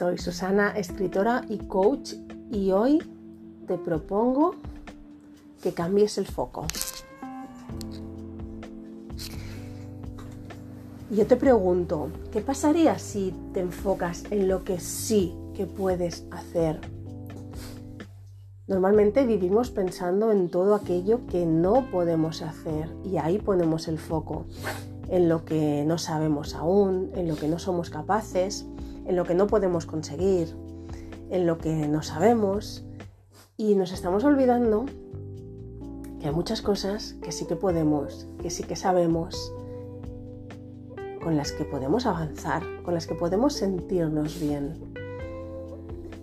Soy Susana, escritora y coach, y hoy te propongo que cambies el foco. Yo te pregunto, ¿qué pasaría si te enfocas en lo que sí que puedes hacer? Normalmente vivimos pensando en todo aquello que no podemos hacer y ahí ponemos el foco, en lo que no sabemos aún, en lo que no somos capaces, en lo que no podemos conseguir, en lo que no sabemos y nos estamos olvidando que hay muchas cosas que sí que podemos, que sí que sabemos, con las que podemos avanzar, con las que podemos sentirnos bien.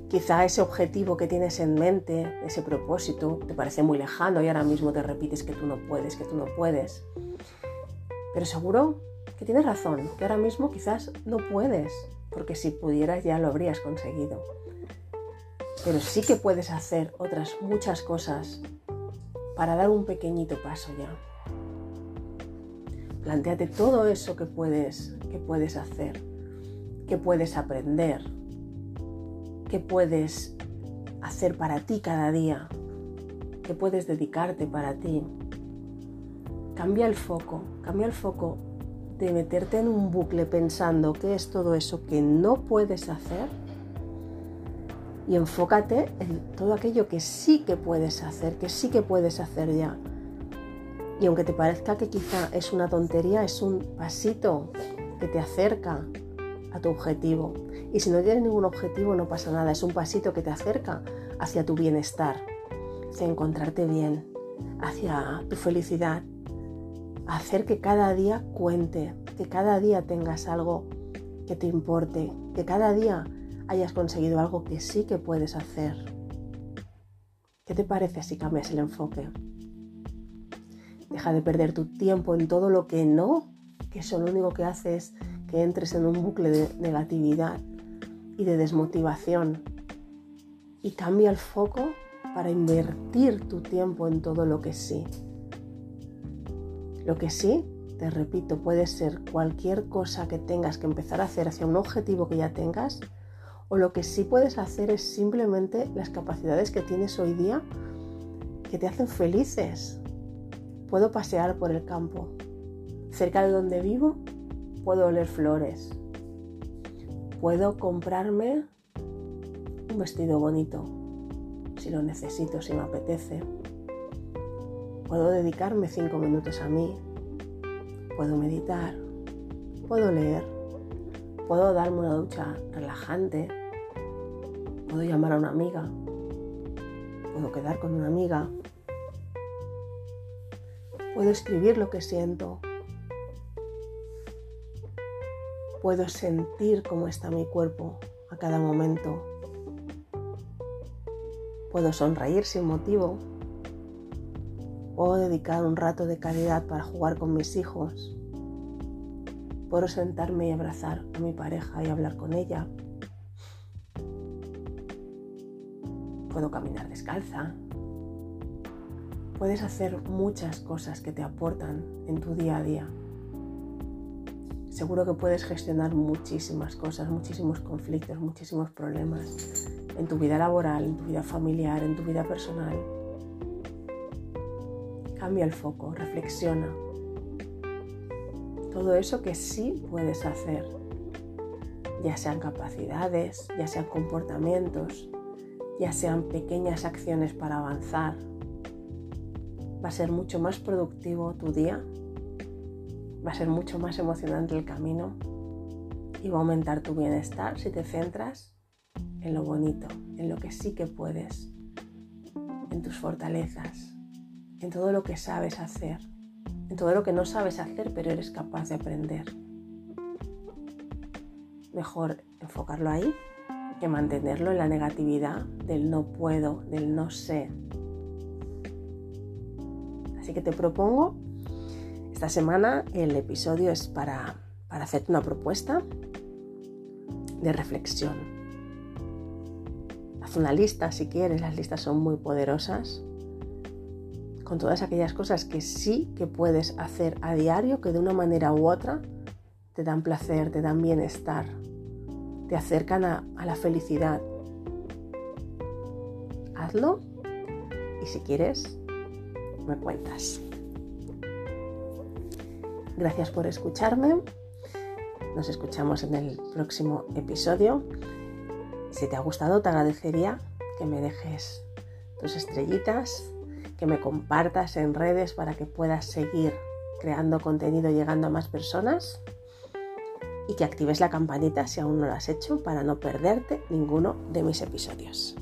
Quizá ese objetivo que tienes en mente, ese propósito, te parece muy lejano y ahora mismo te repites que tú no puedes, que tú no puedes. Pero seguro que tienes razón, que ahora mismo quizás no puedes, porque si pudieras ya lo habrías conseguido. Pero sí que puedes hacer otras muchas cosas para dar un pequeñito paso ya. Plantéate todo eso que puedes, que puedes hacer, que puedes aprender, que puedes hacer para ti cada día, que puedes dedicarte para ti. Cambia el foco, cambia el foco de meterte en un bucle pensando qué es todo eso que no puedes hacer y enfócate en todo aquello que sí que puedes hacer, que sí que puedes hacer ya. Y aunque te parezca que quizá es una tontería, es un pasito que te acerca a tu objetivo. Y si no tienes ningún objetivo no pasa nada, es un pasito que te acerca hacia tu bienestar, hacia encontrarte bien, hacia tu felicidad, hacer que cada día cuente, que cada día tengas algo que te importe, que cada día hayas conseguido algo que sí que puedes hacer. ¿Qué te parece si cambias el enfoque? Deja de perder tu tiempo en todo lo que no, que eso lo único que hace es que entres en un bucle de negatividad y de desmotivación. Y cambia el foco para invertir tu tiempo en todo lo que sí. Lo que sí, te repito, puede ser cualquier cosa que tengas que empezar a hacer hacia un objetivo que ya tengas, o lo que sí puedes hacer es simplemente las capacidades que tienes hoy día que te hacen felices. Puedo pasear por el campo. Cerca de donde vivo puedo oler flores. Puedo comprarme un vestido bonito si lo necesito, si me apetece. Puedo dedicarme cinco minutos a mí. Puedo meditar. Puedo leer. Puedo darme una ducha relajante. Puedo llamar a una amiga. Puedo quedar con una amiga. Puedo escribir lo que siento. Puedo sentir cómo está mi cuerpo a cada momento. Puedo sonreír sin motivo Puedo dedicar un rato de calidad para jugar con mis hijos. Puedo sentarme y abrazar a mi pareja y hablar con ella. Puedo caminar descalza. Puedes hacer muchas cosas que te aportan en tu día a día. Seguro que puedes gestionar muchísimas cosas, muchísimos conflictos, muchísimos problemas en tu vida laboral, en tu vida familiar, en tu vida personal Cambia el foco, reflexiona. Todo eso que sí puedes hacer, ya sean capacidades, ya sean comportamientos, ya sean pequeñas acciones para avanzar, va a ser mucho más productivo tu día, va a ser mucho más emocionante el camino y va a aumentar tu bienestar si te centras en lo bonito, en lo que sí que puedes, en tus fortalezas en todo lo que sabes hacer, en todo lo que no sabes hacer pero eres capaz de aprender. Mejor enfocarlo ahí que mantenerlo en la negatividad del no puedo, del no sé. Así que te propongo, esta semana el episodio es para, para hacerte una propuesta de reflexión. Haz una lista si quieres, las listas son muy poderosas con todas aquellas cosas que sí que puedes hacer a diario, que de una manera u otra te dan placer, te dan bienestar. te acercan a, a la felicidad. Hazlo y si quieres, me cuentas. Gracias por escucharme. Nos escuchamos en el próximo episodio. Si te ha gustado, te agradecería que me dejes tus estrellitas, que me compartas en redes para que puedas seguir creando contenido llegando a más personas y que actives la campanita si aún no lo has hecho para no perderte ninguno de mis episodios.